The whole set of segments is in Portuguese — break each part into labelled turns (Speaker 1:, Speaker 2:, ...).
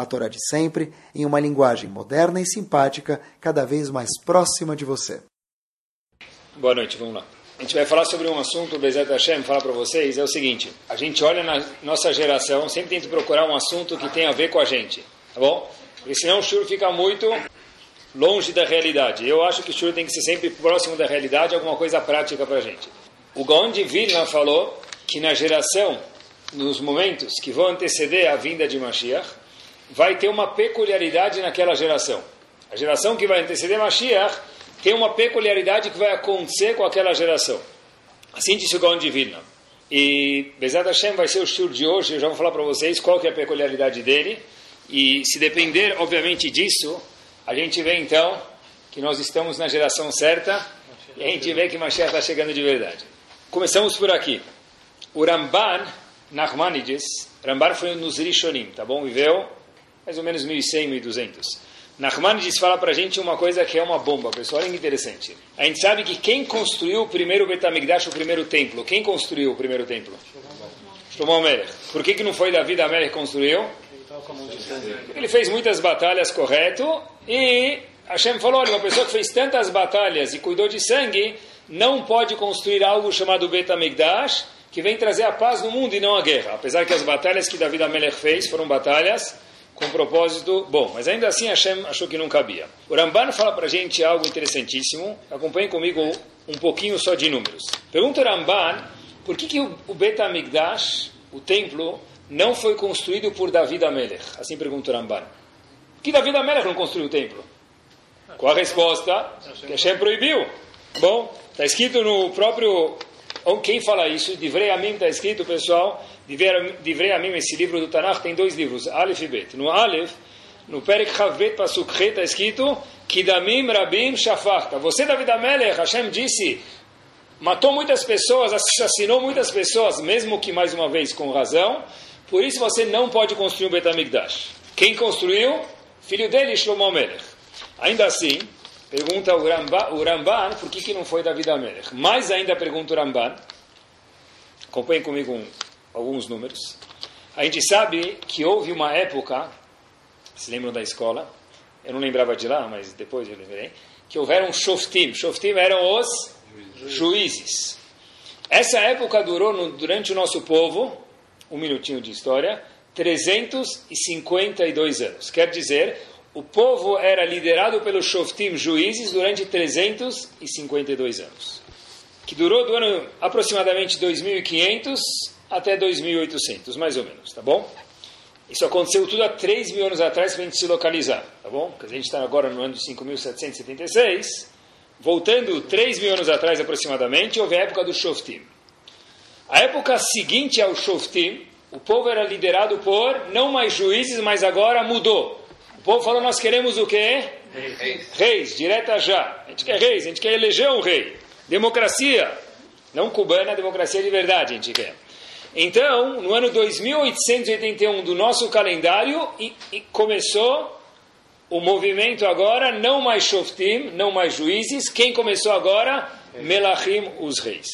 Speaker 1: a Torá de sempre, em uma linguagem moderna e simpática, cada vez mais próxima de você.
Speaker 2: Boa noite, vamos lá. A gente vai falar sobre um assunto, o Bezat Hashem falar para vocês, é o seguinte, a gente olha na nossa geração, sempre tenta procurar um assunto que tem a ver com a gente, tá bom? Porque senão o shur fica muito longe da realidade. Eu acho que o shur tem que ser sempre próximo da realidade, alguma coisa prática para a gente. O Gaon de Vilna falou que na geração, nos momentos que vão anteceder a vinda de Mashiach, vai ter uma peculiaridade naquela geração. A geração que vai anteceder Mashiach tem uma peculiaridade que vai acontecer com aquela geração. Assim disse o Gaon de Vilna. E Bezat Hashem vai ser o shur de hoje, eu já vou falar para vocês qual que é a peculiaridade dele. E se depender, obviamente, disso, a gente vê então que nós estamos na geração certa e a gente vê que Mashiach está chegando de verdade. Começamos por aqui. O Ramban Nachmanides, Ramban foi nos Rishonim, tá bom? Viveu mais ou menos 1100, 1200. Nachmanides fala para a gente uma coisa que é uma bomba, pessoal, olha que interessante. A gente sabe que quem construiu o primeiro Betamigdash, o primeiro templo? Quem construiu o primeiro templo? Shlomo Melech. Por que, que não foi Davi Melech que construiu? Ele fez muitas batalhas, correto, e Hashem falou, olha, uma pessoa que fez tantas batalhas e cuidou de sangue, não pode construir algo chamado Bet HaMikdash, que vem trazer a paz no mundo e não a guerra. Apesar que as batalhas que Davi Amelech fez foram batalhas com propósito bom, mas ainda assim Hashem achou que não cabia. O Ramban fala para a gente algo interessantíssimo, acompanhe comigo um pouquinho só de números. Pergunta o Ramban, por que, que o Bet HaMikdash, o templo, não foi construído por Davi Amelech? Assim pergunta o Ramban. Que Davi Amelech não construiu o templo? Qual a resposta? Que Hashem proibiu. Bom, está escrito no próprio. Quem fala isso? Divrei Amim está escrito, pessoal. Divrei Amim, esse livro do Tanakh, tem dois livros, Aleph e Bet. No Aleph, no Perek Chavet Pasuk está escrito Kidamim Rabim Shafachta. Você, David Amelech, Hashem disse, matou muitas pessoas, assassinou muitas pessoas, mesmo que mais uma vez com razão. Por isso você não pode construir um Betamigdash. Quem construiu? Filho dele, Shlomo Melech. Ainda assim, Pergunta o Ramban, o Ramban por que, que não foi David Amelech. Mais ainda pergunta o Ramban, acompanhem comigo um, alguns números. A gente sabe que houve uma época, se lembram da escola, eu não lembrava de lá, mas depois eu lembrei, que houveram shoftim. Shoftim eram os juízes. Essa época durou no, durante o nosso povo, um minutinho de história, 352 anos. Quer dizer, o povo era liderado pelos Shoftim juízes durante 352 anos, que durou do ano aproximadamente 2500 até 2800, mais ou menos, tá bom? Isso aconteceu tudo há 3 mil anos atrás para a gente se localizar, tá bom? Porque a gente está agora no ano de 5776, voltando 3 mil anos atrás aproximadamente, houve a época do Shoftim. A época seguinte ao Shoftim, o povo era liderado por não mais juízes, mas agora mudou. O povo falou: nós queremos o quê? Reis. Reis, direta já. A gente quer reis, a gente quer eleger um rei. Democracia. Não cubana, democracia de verdade a gente quer. Então, no ano 2881 do nosso calendário, e, e começou o movimento agora, não mais Shoftim, não mais juízes. Quem começou agora? Melachim, os reis.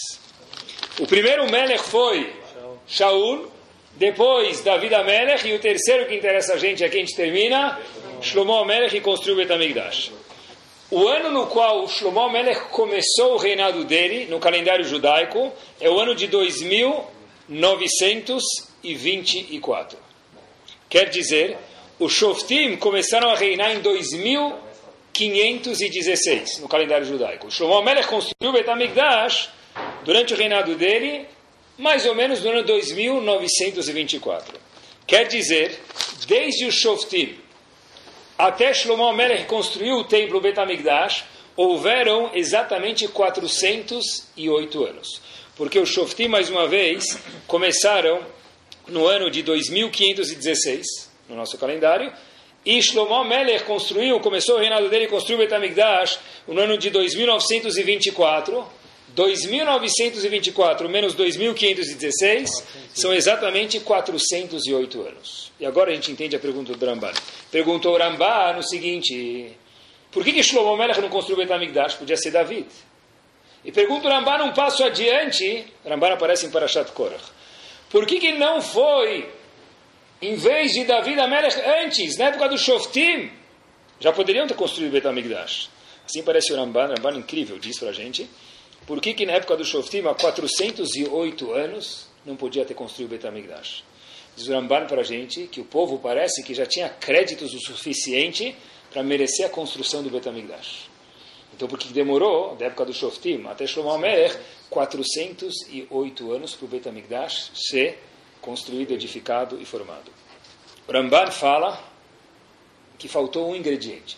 Speaker 2: O primeiro Melech foi Shaul, depois, David Amelech, e o terceiro que interessa a gente, aqui a gente termina, Shlomo Amelech, construiu Betamigdash. O ano no qual Shlomo Amelech começou o reinado dele, no calendário judaico, é o ano de 2924. Quer dizer, os Shoftim começaram a reinar em 2516, no calendário judaico. Shlomo Amelech construiu Betamigdash durante o reinado dele, mais ou menos no ano 2924. Quer dizer, desde o Shoftim até Shlomo Melech construiu o templo Betamigdash, houveram exatamente 408 anos. porque os Shoftim, mais uma vez, começaram no ano de 2516, no nosso calendário, e Shlomo Melech construiu, começou o reinado dele, construiu o Betamigdash no ano de 2924. 2924 menos 2516 são exatamente 408 anos. E agora a gente entende a pergunta do Ramban. Perguntou o Ramban o seguinte: por que, que Shlomo Melech não construiu Betamigdash? Podia ser David. E pergunta o Ramban um passo adiante, Ramban aparece em Parashat Korach. Por que, que não foi em vez de Davi Amelech antes, na época do Shoftim, já poderiam ter construído Betamigdash. Assim parece o Ramban, Ramban incrível, diz para a gente. Por que, que na época do Shoftim, há 408 anos, não podia ter construído o Betamigdash? Diz o Ramban para a gente que o povo parece que já tinha créditos o suficiente para merecer a construção do Betamigdash. Então, por que demorou, da época do Shoftim até Shlomo Amelech, 408 anos para o Betamigdash ser construído, edificado e formado. O Ramban fala que faltou um ingrediente.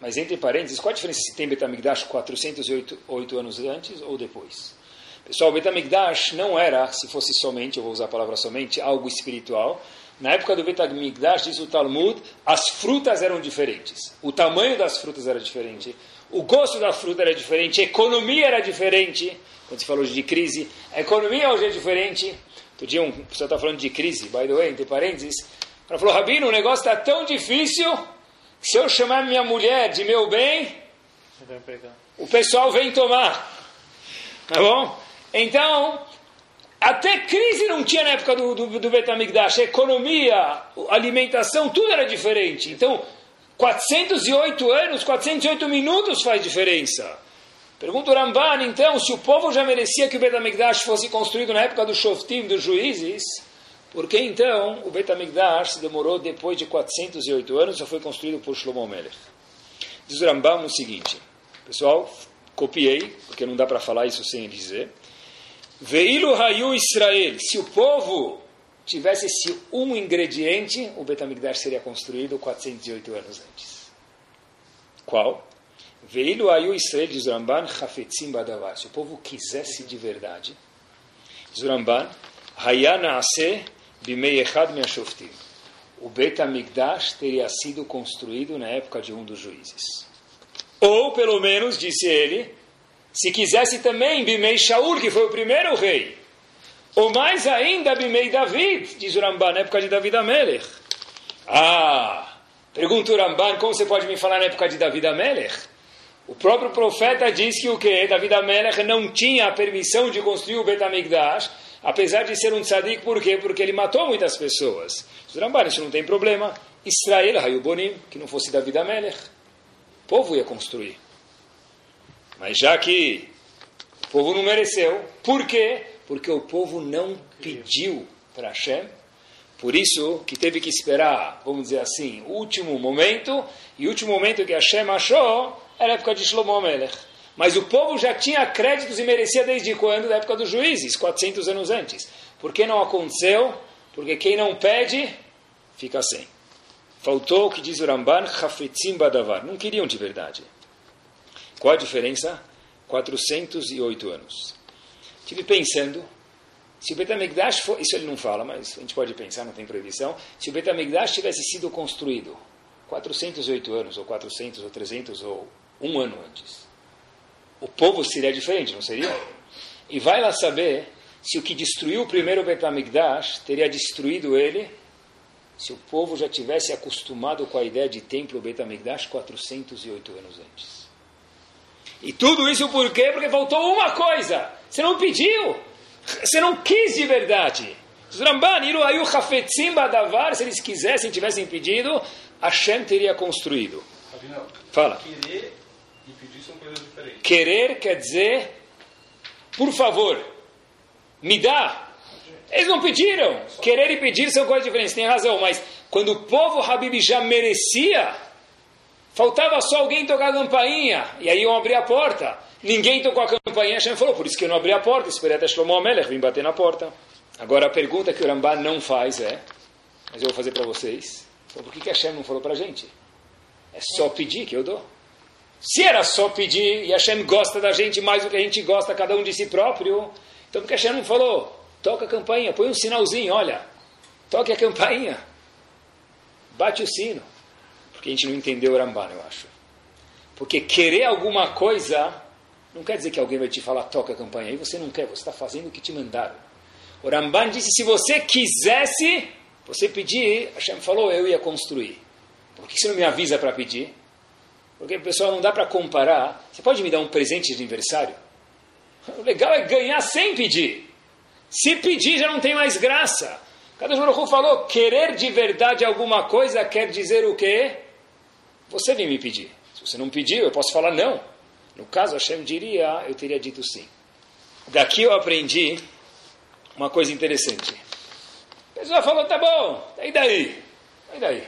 Speaker 2: Mas entre parênteses, qual a diferença se tem Betamigdash 408 anos antes ou depois? Pessoal, Betamigdash não era, se fosse somente, eu vou usar a palavra somente, algo espiritual. Na época do Betamigdash, diz o Talmud, as frutas eram diferentes. O tamanho das frutas era diferente. O gosto da fruta era diferente. A economia era diferente. Quando se falou de crise, a economia hoje é diferente. Outro dia um pessoal está falando de crise, by the way, entre parênteses. Ela falou, Rabino, o negócio está tão difícil se eu chamar minha mulher de meu bem, o pessoal vem tomar. Tá bom? Então, até crise não tinha na época do, do, do Betamigdash. A economia, alimentação, tudo era diferente. Então, 408 anos, 408 minutos faz diferença. Pergunta o Ramban, então, se o povo já merecia que o Betamigdash fosse construído na época do Shoftim, dos juízes, por que então o Betamigdash se demorou depois de 408 anos e foi construído por Shlomo Melech? Diz o Rambam o seguinte, pessoal, copiei, porque não dá para falar isso sem dizer. Veilu Hayu Israel, se o povo tivesse esse um ingrediente, o Betamigdash seria construído 408 anos antes. Qual? Veilu ayu Israel, diz Ramban, chafetzim badavar. Se o povo quisesse de verdade, diz Ramban, hayana ase bimei echad me'ashoftim. O Bet HaMikdash teria sido construído na época de um dos juízes. Ou, pelo menos, disse ele, se quisesse também Bimei Shaul, que foi o primeiro rei. Ou mais ainda Bimei David, diz o Ramban, na época de David Amelech. Ah, pergunta o Ramban, como você pode me falar na época de David Amelech? O próprio profeta diz que o que? David Amelech não tinha a permissão de construir o Betamigdash, apesar de ser um tzadik, por quê? Porque ele matou muitas pessoas. Ramban, isso não tem problema. Israel, Hayubonim, que não fosse David Amelech, o povo ia construir. Mas já que o povo não mereceu, por quê? Porque o povo não pediu para Hashem, por isso que teve que esperar, vamos dizer assim, o último momento, e o último momento que Hashem achou era a época de Shlomo Melech. Mas o povo já tinha créditos e merecia desde quando? Da época dos juízes, 400 anos antes. Por que não aconteceu? Porque quem não pede, fica sem. Faltou o que diz o Ramban, Chafetzim Badavar. Não queriam de verdade. Qual a diferença? 408 anos. Estive pensando, se o Betamigdash for, isso ele não fala, mas a gente pode pensar, não tem proibição, se o Betamigdash tivesse sido construído 408 anos, ou 400, ou 300, ou um ano antes. O povo seria diferente, não seria? E vai lá saber se o que destruiu o primeiro Betamigdash teria destruído ele se o povo já tivesse acostumado com a ideia de templo Betamigdash 408 anos antes. E tudo isso por quê? Porque faltou uma coisa. Você não pediu. Você não quis de verdade. Se eles quisessem, tivessem pedido, Hashem teria construído. Fala.
Speaker 3: Querer são coisas diferentes.
Speaker 2: Querer quer dizer, por favor, me dá. Eles não pediram. Querer e pedir são coisas diferentes. Tem razão, mas quando o povo Habib já merecia, faltava só alguém tocar a campainha. E aí iam abrir a porta. Ninguém tocou a campainha. Hashem falou, por isso que eu não abri a porta. Esperei até Shlomo Amelech vir bater na porta. Agora a pergunta que o Rambam não faz é, mas eu vou fazer para vocês. Então, por que, que Hashem não falou para a gente? É só pedir que eu dou. Se era só pedir e Hashem gosta da gente mais do que a gente gosta, cada um de si próprio, Então, porque Hashem não falou, toca a campainha, põe um sinalzinho, olha, toque a campainha, bate o sino. Porque a gente não entendeu o Ramban, eu acho. Porque querer alguma coisa não quer dizer que alguém vai te falar, toca a campainha. Aí você não quer, você está fazendo o que te mandaram. O Ramban disse, se você quisesse, você pedir, Hashem falou, eu ia construir. Por que você não me avisa para pedir? Porque, pessoal, não dá para comparar. Você pode me dar um presente de aniversário? O legal é ganhar sem pedir. Se pedir, já não tem mais graça. Cada Baruch falou, querer de verdade alguma coisa quer dizer o quê? Você vem me pedir. Se você não pediu, eu posso falar não. No caso, Hashem diria, eu teria dito sim. Daqui eu aprendi uma coisa interessante. A pessoa falou, tá bom, e daí? E daí?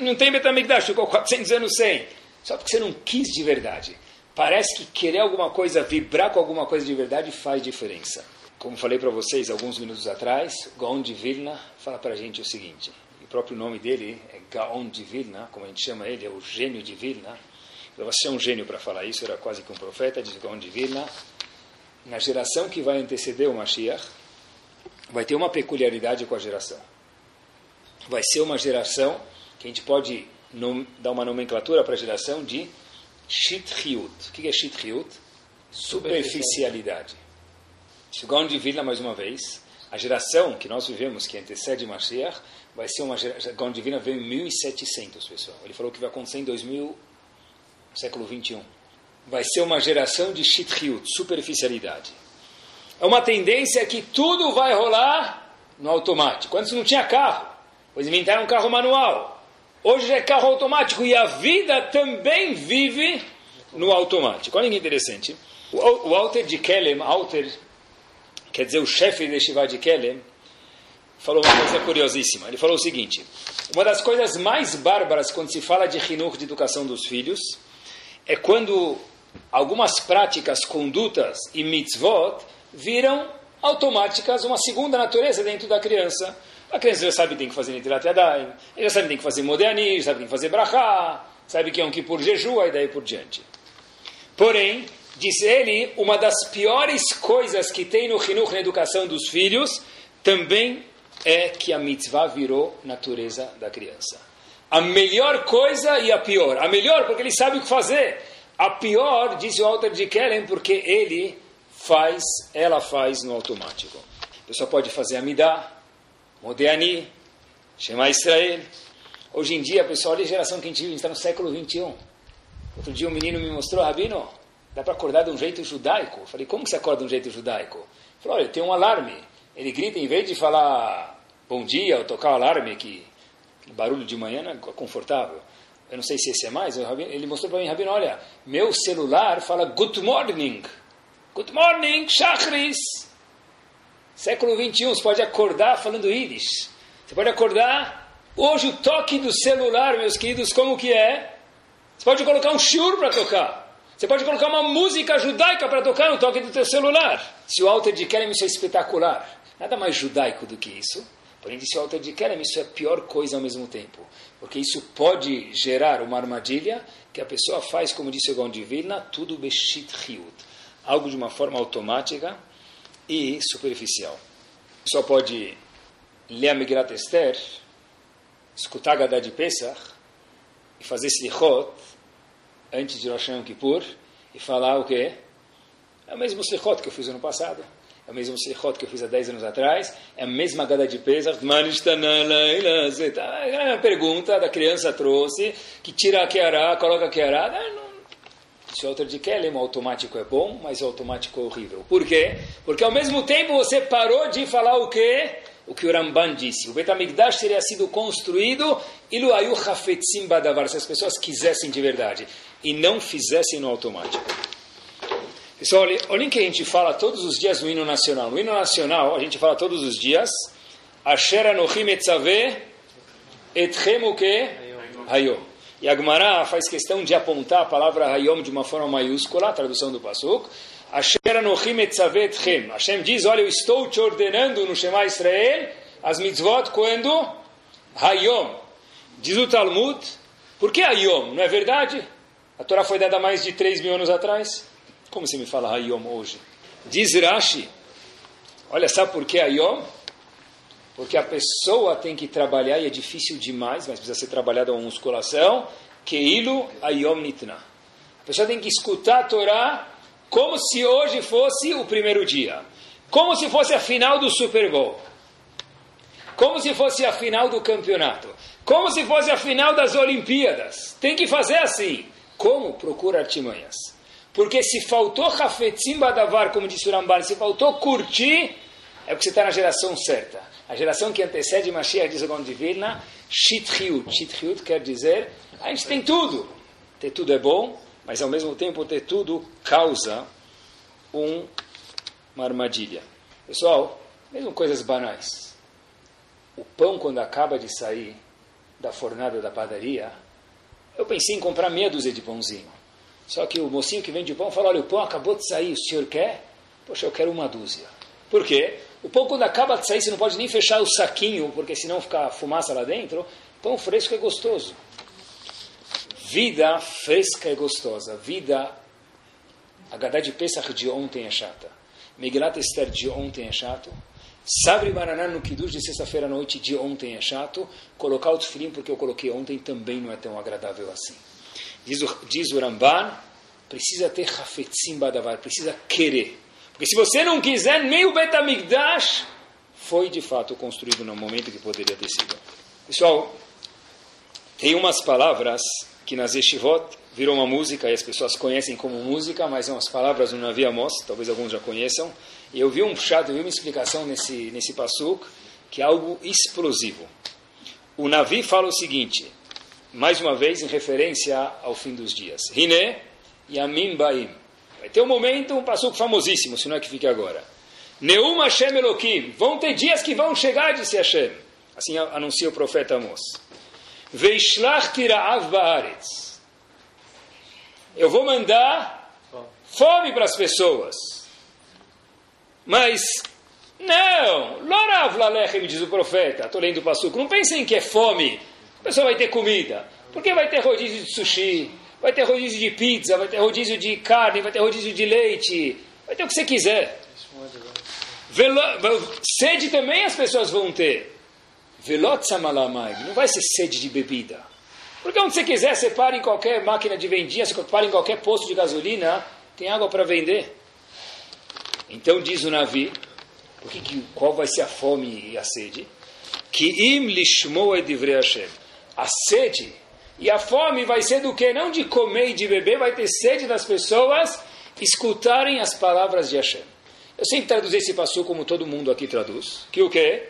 Speaker 2: Não tem Betamigdash, ficou 400 anos sem. Só porque você não quis de verdade. Parece que querer alguma coisa, vibrar com alguma coisa de verdade faz diferença. Como falei para vocês alguns minutos atrás, Gaon de Vilna fala para a gente o seguinte: o próprio nome dele é Gaon de Vilna, como a gente chama ele, é o gênio de Vilna. Você é um gênio para falar isso, era quase que um profeta, diz Gaon de Vilna. Na geração que vai anteceder o Mashiach, vai ter uma peculiaridade com a geração. Vai ser uma geração que a gente pode dar uma nomenclatura para a geração de Shithiut. O que é Shithiut? Superficialidade. Gaon de Vilna, mais uma vez, a geração que nós vivemos, que antecede Mashiach, vai ser uma geração. Gaon de Vilna veio em 1700, pessoal. Ele falou que vai acontecer em 2000, século 21. Vai ser uma geração de shithiut, superficialidade. É uma tendência que tudo vai rolar no automático. Antes não tinha carro, pois inventaram um carro manual. Hoje é carro automático e a vida também vive no automático. Olha que interessante. O Walter de Kellem, Walter quer dizer o chefe de Shiva de Kelem, falou uma coisa curiosíssima. Ele falou o seguinte: uma das coisas mais bárbaras quando se fala de Hinur, de educação dos filhos, é quando algumas práticas, condutas e mitzvot viram automáticas uma segunda natureza dentro da criança. A criança já sabe que tem que fazer Nitirat Yadayim, já sabe que tem que fazer Modeani, sabe que tem que fazer Brachá, sabe que é um Kippur jejua e daí por diante. Porém, Diz ele, uma das piores coisas que tem no Hinuch, na educação dos filhos, também é que a mitzvah virou natureza da criança. A melhor coisa e a pior. A melhor porque ele sabe o que fazer. A pior, diz o Walter de Kellen, porque ele faz, ela faz no automático. A pessoa pode fazer Amidá, Modeani, Shema Israel. Hoje em dia, pessoal, olha a geração que a gente vive, a gente está no século 21. Outro dia um menino me mostrou, Rabino, dá para acordar de um jeito judaico. Eu falei, como que você acorda de um jeito judaico? Ele falou, olha, tem um alarme. Ele grita, em vez de falar bom dia ou tocar o alarme, que barulho de manhã não é confortável. Eu não sei se esse é mais. Ele mostrou para mim, Rabino, olha, meu celular fala good morning. Good morning, Shachris. Século 21, você pode acordar falando Yiddish. Você pode acordar. Hoje o toque do celular, meus queridos, como que é? Você pode colocar um shiur para tocar. Você pode colocar uma música judaica para tocar no toque do teu celular. Se o Alter de Kerem isso é espetacular, nada mais judaico do que isso. Porém, disse o Alter de Kerem, isso é a pior coisa ao mesmo tempo. Porque isso pode gerar uma armadilha que a pessoa faz, como disse o Vilna, tudo beshit riut. Algo de uma forma automática e superficial. Pessoa pode ler a Migrat Esther, escutar Gadá de Pesach e fazer slichot antes de Rosh Kippur e falar o quê? É o mesmo slichot que eu fiz ano passado. É o mesmo slichot que eu fiz há 10 anos atrás. É a mesma gada de Pesach. É a pergunta da criança trouxe, que tira a Keará, coloca a Keará. Se o outro de Kelem, o automático é bom, mas o automático é horrível. Por quê? Porque ao mesmo tempo você parou de falar o quê? o que o Ramban disse. O Betamigdash teria sido construído se as pessoas quisessem de verdade e não fizessem no automático. Pessoal, olhem, olhem que a gente fala todos os dias no hino nacional. No hino nacional, a gente fala todos os dias Asher anochim etzaveh etchem o que? Hayom. E a Gemara faz questão de apontar a palavra Hayom de uma forma maiúscula, a tradução do Pasuk, Asher etzavetchem. Hashem diz, olha, eu estou te ordenando no Shema Israel as mitzvot quando? Hayom. Diz o Talmud, por que Hayom? Não é verdade? A Torá foi dada mais de 3 mil anos atrás. Como você me fala Hayom hoje? Diz Rashi, Olha, sabe por que Ayom? Porque a pessoa tem que trabalhar, e é difícil demais, mas precisa ser trabalhada uma musculação, Keilu Ayom Nitna. A pessoa tem que escutar a Torá como se hoje fosse o primeiro dia. Como se fosse a final do Super Bowl. Como se fosse a final do campeonato. Como se fosse a final das Olimpíadas. Tem que fazer assim. Como? Procura artimanhas. Porque se faltou Hafetzim Badavar, como disse o Ramban, se faltou curtir, é porque você está na geração certa. A geração que antecede Mashiach, diz o Gaon de Vilna, quer dizer, a gente tem tudo. Ter tudo é bom, mas ao mesmo tempo ter tudo causa um, uma armadilha. Pessoal, mesmo coisas banais. O pão, quando acaba de sair da fornada da padaria, eu pensei em comprar meia dúzia de pãozinho. Só que o mocinho que vende o pão fala, olha, o pão acabou de sair, o senhor quer? Poxa, eu quero uma dúzia. Por quê? O pão, quando acaba de sair, você não pode nem fechar o saquinho, porque senão fica fumaça lá dentro. Pão fresco é gostoso. Vida fresca e gostosa. Vida, a Gadá de Pesach de ontem é chata. Megillat Esther de ontem é chato. Sabre Baraná no Kiddush de sexta-feira à noite de ontem é chato. Colocar o tefilim porque eu coloquei ontem também não é tão agradável assim. Diz o, diz o precisa ter Hafetzim Badavar, precisa querer. Porque se você não quiser, nem o Betamigdash foi de fato construído no momento que poderia ter sido. Pessoal, tem umas palavras que nas Yeshivot virou uma música e as pessoas conhecem como música, mas são as palavras do Navi Amos, talvez alguns já conheçam. E eu vi um chato, eu vi uma explicação nesse, nesse passuk, que é algo explosivo. O Navi fala o seguinte, mais uma vez em referência ao fim dos dias. Hine Yamim Baim. Vai ter um momento, um passuk famosíssimo, se não é que fique agora. Neum Hashem Elohim. Vão ter dias que vão chegar, disse Hashem. Assim anuncia o profeta Amos. Veishlach tira'av ba'aretz. Eu vou mandar fome para as pessoas. Mas, não, lorav lalechem, diz o profeta. Estou lendo o passuco. Não pensem que é fome. A pessoa vai ter comida. Porque vai ter rodízio de sushi, vai ter rodízio de pizza, vai ter rodízio de carne, vai ter rodízio de leite. Vai ter o que você quiser. Velo, sede também as pessoas vão ter. Velot samalamai, não vai ser sede de bebida. Porque onde você quiser, você para em qualquer máquina de vendinha, você para em qualquer posto de gasolina, tem água para vender. Então diz o Navi, porque que, qual vai ser a fome e a sede? Que im lishmo Hashem. A sede e a fome vai ser do que? Não de comer e de beber, vai ter sede das pessoas escutarem as palavras de Hashem. Eu sempre traduzi esse passo como todo mundo aqui traduz. Que o quê?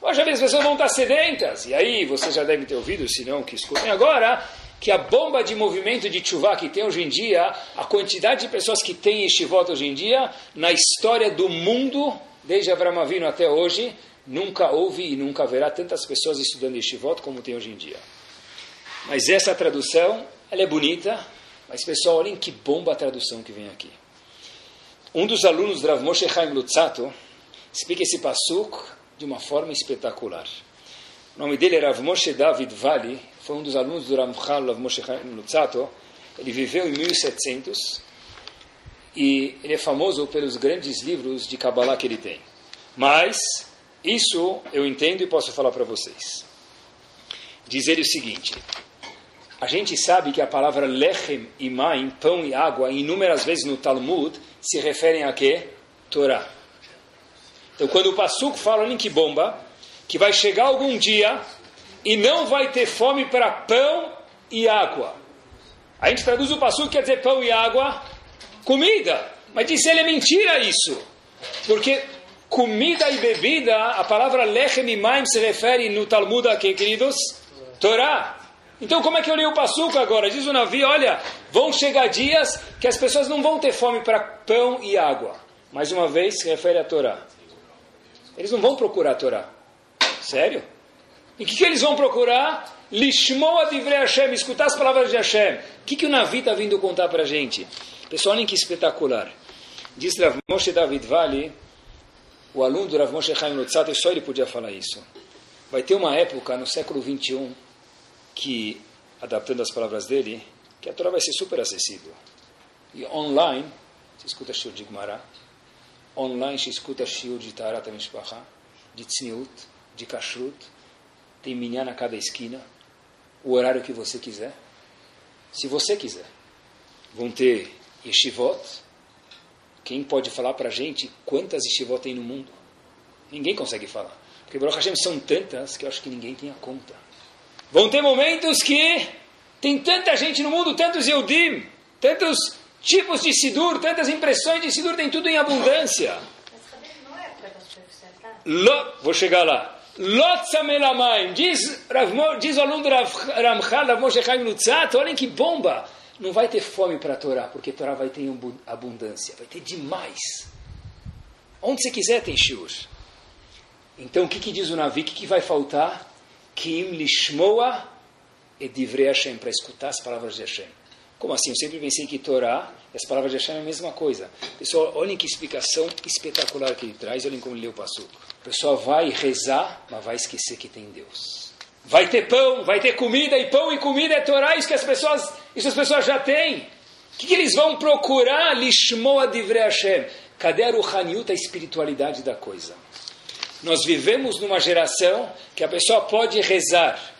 Speaker 2: Hoje as pessoas vão estar sedentas. E aí, vocês já devem ter ouvido, se não, que escutem agora, que a bomba de movimento de chuva que tem hoje em dia, a quantidade de pessoas que tem estivota hoje em dia, na história do mundo, desde Avram Avinu até hoje, nunca houve e nunca haverá tantas pessoas estudando estivota como tem hoje em dia. Mas essa tradução, ela é bonita, mas pessoal, olhem que bomba a tradução que vem aqui. Um dos alunos do Rav Moshe Chaim Lutzato explica esse passuk de uma forma espetacular. O nome dele era Rav Moshe David Vali, foi um dos alunos do Ramchal Rav Moshe Lutzato. Ele viveu em 1700 e ele é famoso pelos grandes livros de Kabbalah que ele tem. Mas isso eu entendo e posso falar para vocês. Diz ele o seguinte: a gente sabe que a palavra lechem e maim, pão e água, inúmeras vezes no Talmud, se referem a quê? Torá. Então, quando o Passuco fala em que bomba, que vai chegar algum dia e não vai ter fome para pão e água. A gente traduz o Passuco, quer dizer pão e água, comida. Mas disse ele, é mentira isso. Porque comida e bebida, a palavra lechem e maim se refere no Talmud a quê, queridos? Torá. Então, como é que eu li o Passuco agora? Diz o navio: olha, vão chegar dias que as pessoas não vão ter fome para pão e água. Mais uma vez, se refere à Torá. Eles não vão procurar a Torá. Sério? E o que, que, eles vão procurar? Lishmoa divrei Hashem, escutar as palavras de Hashem. O que, que o Navi está vindo contar para a gente? Pessoal, olhem que espetacular. Diz Rav Moshe David Vali, o aluno do Rav Moshe Chaim Lutzato, só ele podia falar isso. Vai ter uma época no século 21 que, adaptando as palavras dele, que a Torá vai ser super acessível. E online, você escuta Shur de Gmará, online se escuta shiur de Tarat Mishpacha, de Tzniut, de Kashrut, tem minyan a cada esquina, o horário que você quiser. Se você quiser. Vão ter yeshivot. Quem pode falar para a gente quantas yeshivot tem no mundo? Ninguém consegue falar. Porque Baruch Hashem são tantas que eu acho que ninguém tem a conta. Vão ter momentos que tem tanta gente no mundo, tantos Eudim, tantos tipos de Sidur, tantas impressões de Sidur, tem tudo em abundância. Lo, vou chegar lá. Lotzamelamaim, diz, diz o aluno do Ramchal, Rav Moshe Chaim Lutzat, olhem que bomba. Não vai ter fome para a Torá, porque a Torá vai ter abundância, vai ter demais. Onde você quiser tem shiur. Então o que, que diz o Navi? O que, que vai faltar? Kim lishmoa e Hashem, para escutar as palavras de Hashem. Como assim? Eu sempre pensei que Torá e as palavras de Hashem é a mesma coisa. Pessoal, olhem que explicação espetacular que ele traz, olhem como ele leu o passuco. O pessoal vai rezar, mas vai esquecer que tem Deus. Vai ter pão, vai ter comida, e pão e comida é Torá, isso que as pessoas, isso as pessoas já têm. O que, que eles vão procurar? Lishmoa divrei Hashem. Cadê a Ruhaniut, a espiritualidade da coisa? Nós vivemos numa geração que a pessoa pode rezar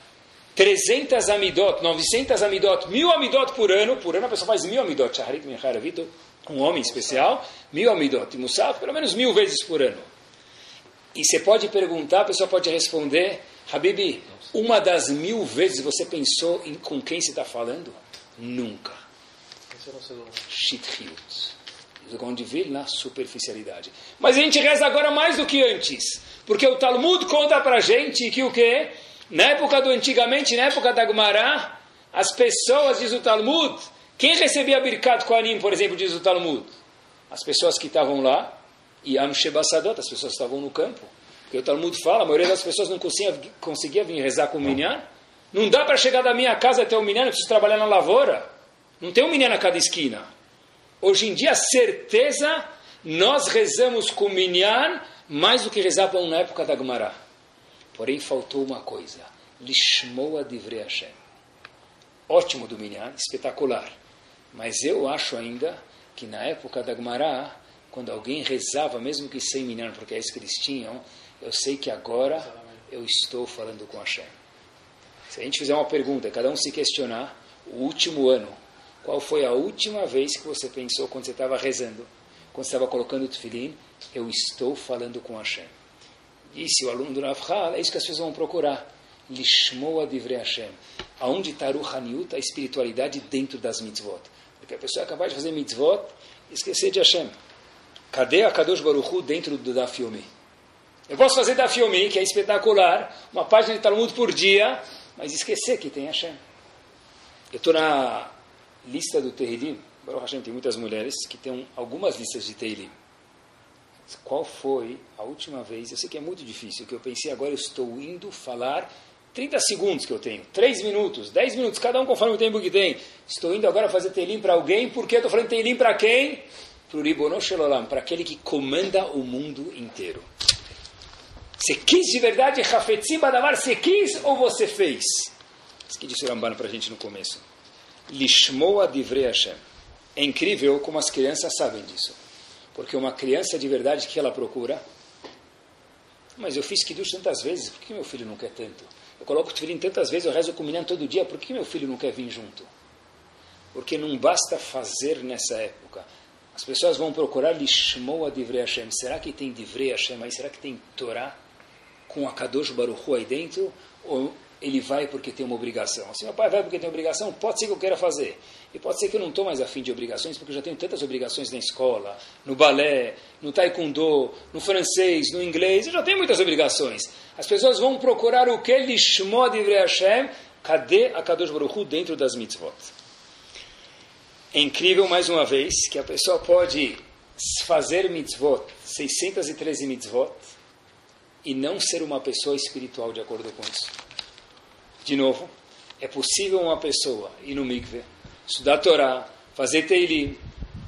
Speaker 2: 300 amidot, 900 amidot, mil amidot por ano. Por ano a pessoa faz mil amidot. Shaharit Mecharavito, um homem especial, mil amidot. E Musaf, pelo menos mil vezes por ano. E você pode perguntar, a pessoa pode responder, Habibi, uma das mil vezes você pensou em com quem você está falando? Nunca. Shithiut. Onde vir na superficialidade. Mas a gente reza agora mais do que antes. Porque o Talmud conta pra gente que o quê? Na época do antigamente, na época da Gumará, as pessoas, diz o Talmud, quem recebia Birkat Koanim, por exemplo, diz o Talmud? As pessoas que estavam lá, e Amshebasadot, as pessoas que estavam no campo. Porque o Talmud fala, a maioria das pessoas não conseguia, conseguia vir rezar com o Minyan. Não dá para chegar da minha casa até o Minyan, eu preciso trabalhar na lavoura. Não tem um Minyan a cada esquina. Hoje em dia, certeza, nós rezamos com o Minyan mais do que rezavam na época da Gumará. Porém, faltou uma coisa. Lishmoa divrei Hashem. Ótimo do Minyan, espetacular. Mas eu acho ainda que na época da Gemara, quando alguém rezava, mesmo que sem Minyan, porque é isso que eles tinham, eu sei que agora eu estou falando com Hashem. Se a gente fizer uma pergunta, cada um se questionar, o último ano, qual foi a última vez que você pensou quando você estava rezando, quando estava colocando o tefilim, eu estou falando com Hashem disse o aluno do Rav é isso que as pessoas vão procurar. Lishmoa divrei Hashem. Aonde está o Haniut, a espiritualidade dentro das mitzvot. Porque a pessoa é capaz de fazer mitzvot e esquecer de Hashem. Cadê a Kadosh Baruchu dentro do Dafyomi? Eu posso fazer Dafyomi, que é espetacular, uma página de Talmud por dia, mas esquecer que tem Hashem. Eu estou na lista do Tehillim. Baruch Hashem tem muitas mulheres que têm algumas listas de Tehillim qual foi a última vez, eu sei que é muito difícil, que eu pensei agora eu estou indo falar 30 segundos que eu tenho, 3 minutos, 10 minutos, cada um conforme o tempo que tem. Estou indo agora fazer telim para alguém, porque eu estou falando telim para quem? Para o Ribono para aquele que comanda o mundo inteiro. Você quis de verdade, Hafetzim Badamar, você quis ou você fez? Isso que disse o Ramban para a gente no começo. Lishmoa Divrei Hashem. É incrível como as crianças sabem disso. Porque uma criança de verdade, que ela procura? Mas eu fiz Kiddush tantas vezes, por que meu filho não quer tanto? Eu coloco o tefilim tantas vezes, eu rezo com o todo dia, por que meu filho não quer vir junto? Porque não basta fazer nessa época. As pessoas vão procurar Lishmoa Divrei Hashem. Será que tem Divrei Hashem aí? Será que tem Torá com a Kadosh Baruch aí dentro? Ou ele vai porque tem uma obrigação. Se meu pai vai porque tem obrigação, pode ser que eu queira fazer. E pode ser que eu não estou mais afim de obrigações, porque eu já tenho tantas obrigações na escola, no balé, no taekwondo, no francês, no inglês, eu já tenho muitas obrigações. As pessoas vão procurar o que? Lishmod Ivrei Hashem, cadê a Kadosh Baruch dentro das mitzvot? É incrível, mais uma vez, que a pessoa pode fazer mitzvot, 613 mitzvot, e não ser uma pessoa espiritual de acordo com isso. De novo, é possível uma pessoa ir no mikve, estudar a Torá, fazer Teilim,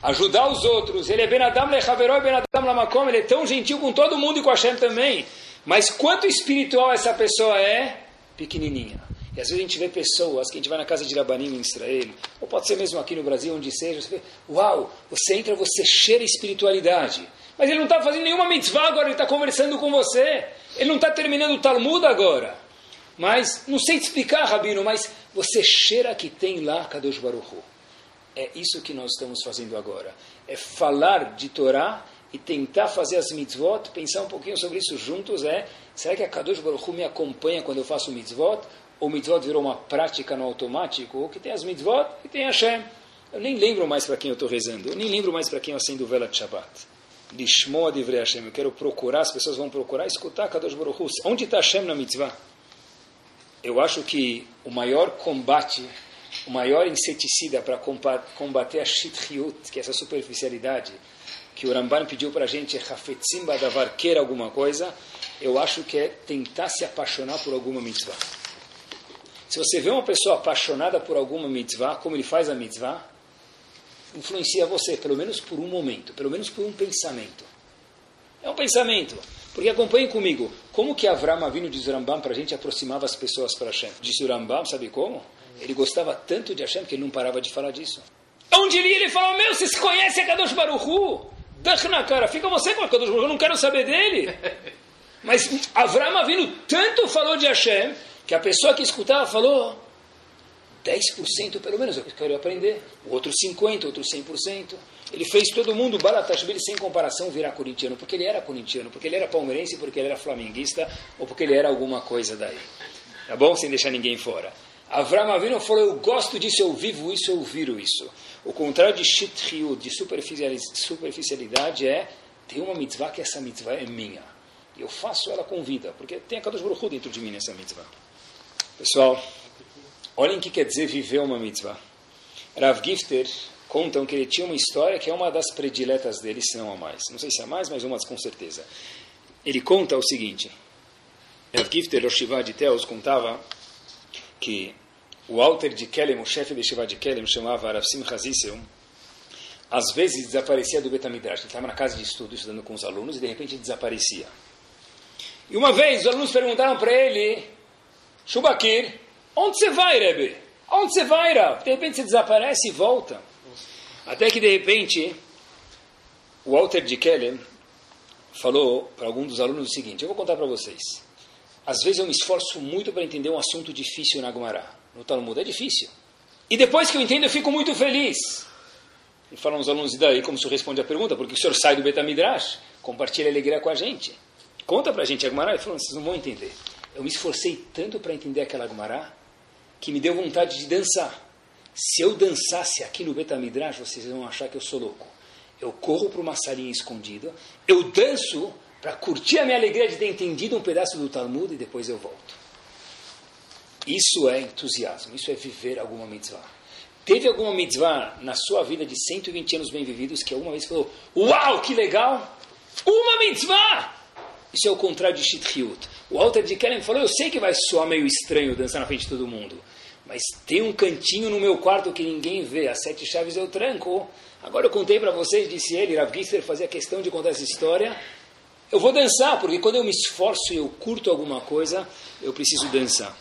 Speaker 2: ajudar os outros. Ele é Ben Adam Lechaveroi, Ben Adam Lamakom, ele é tão gentil com todo mundo e com Hashem também. Mas quanto espiritual essa pessoa é? Pequenininha. E às vezes a gente vê pessoas que a gente vai na casa de Rabanim em Israel, ou pode ser mesmo aqui no Brasil, onde seja, você vê, uau, você entra, você cheira espiritualidade. Mas ele não está fazendo nenhuma mitzvah agora, ele está conversando com você. Ele não está terminando o Talmud agora. Mas, não sei te explicar, Rabino, mas você cheira que tem lá Kadosh Baruch Hu. É isso que nós estamos fazendo agora. É falar de Torá e tentar fazer as mitzvot, pensar um pouquinho sobre isso juntos. É, será que a Kadosh Baruch Hu me acompanha quando eu faço mitzvot? Ou mitzvot virou uma prática no automático? Ou que tem as mitzvot e tem Hashem? Eu nem lembro mais para quem eu estou rezando. Eu nem lembro mais para quem eu acendo vela de Shabbat. Lishmoa de Hashem. Eu quero procurar, as pessoas vão procurar escutar Kadosh Baruch Hu. Onde está Hashem na mitzvah? Eu acho que o maior combate, o maior inseticida para combater a shitriut, que é essa superficialidade, que o Ramban pediu para a gente, Hafetzim Badavar, queira alguma coisa, eu acho que é tentar se apaixonar por alguma mitzvah. Se você vê uma pessoa apaixonada por alguma mitzvah, como ele faz a mitzvah, influencia você, pelo menos por um momento, pelo menos por um pensamento. É um pensamento. Porque acompanhem comigo, como que Avram Avinu de Zurambam para a gente aproximava as pessoas para Hashem? De Zurambam, sabe como? Ele gostava tanto de Hashem que ele não parava de falar disso. Onde ele ia, ele falava, meu, você se conhece a Kadosh Baruchu? Dach na cara, fica você com a Kadosh Baruchu, eu não quero saber dele. Mas Avram Avinu tanto falou de Hashem, que a pessoa que escutava falou, 10% pelo menos, eu quero aprender. O outro 50%, outro 100%. Ele fez todo mundo, Balatashvili, sem comparação, virar corintiano. Porque ele era corintiano, porque ele era palmeirense, porque ele era flamenguista, ou porque ele era alguma coisa daí. Tá bom? Sem deixar ninguém fora. Avram Avinu falou, eu gosto disso, eu vivo isso, eu viro isso. O contrário de shitriud, de superficialidade, é, tem uma mitzvah que essa mitzvah é minha. Eu faço ela com vida, porque tem a Kadosh Baruch dentro de mim nessa mitzvah. Pessoal, Olhem o que quer dizer viver uma mitzvah. Rav Gifter contam que ele tinha uma história que é uma das prediletas dele, se não a mais. Não sei se a mais, mas uma com certeza. Ele conta o seguinte. Rav Gifter, o Shiva de Teos, contava que o Alter de Kelem, o chefe de Shiva de Kelem, chamava Rav Simcha Zissel, às vezes desaparecia do Betamidrash. Ele estava na casa de estudo, estudando com os alunos, e de repente desaparecia. E uma vez os alunos perguntaram para ele, Shubakir, Onde você vai, Rebbe? Onde você vai, Rav? De repente você desaparece e volta. Até que de repente, o Walter de Kellen falou para algum dos alunos o seguinte: Eu vou contar para vocês. Às vezes eu me esforço muito para entender um assunto difícil na Gumará. No Talmud é difícil. E depois que eu entendo, eu fico muito feliz. E falam os alunos, e daí como o senhor responde a pergunta? Porque o senhor sai do Betamidrash, compartilha a alegria com a gente. Conta para a gente a Gumará. Ele falou, vocês não vão entender. Eu me esforcei tanto para entender aquela Gumará que me deu vontade de dançar. Se eu dançasse aqui no Betamidrash, vocês vão achar que eu sou louco. Eu corro para uma salinha escondida, eu danço para curtir a minha alegria de ter entendido um pedaço do Talmud e depois eu volto. Isso é entusiasmo, isso é viver alguma mitzvah. Teve alguma mitzvah na sua vida de 120 anos bem vividos que alguma vez falou: Uau, que legal! Uma mitzvah! Isso é o contrário de Shitriut. O Alter de Kellen falou: Eu sei que vai soar meio estranho dançar na frente de todo mundo, mas tem um cantinho no meu quarto que ninguém vê. As sete chaves eu tranco. Agora eu contei para vocês, disse ele, Rav Gisser fazia questão de contar essa história. Eu vou dançar, porque quando eu me esforço e eu curto alguma coisa, eu preciso dançar.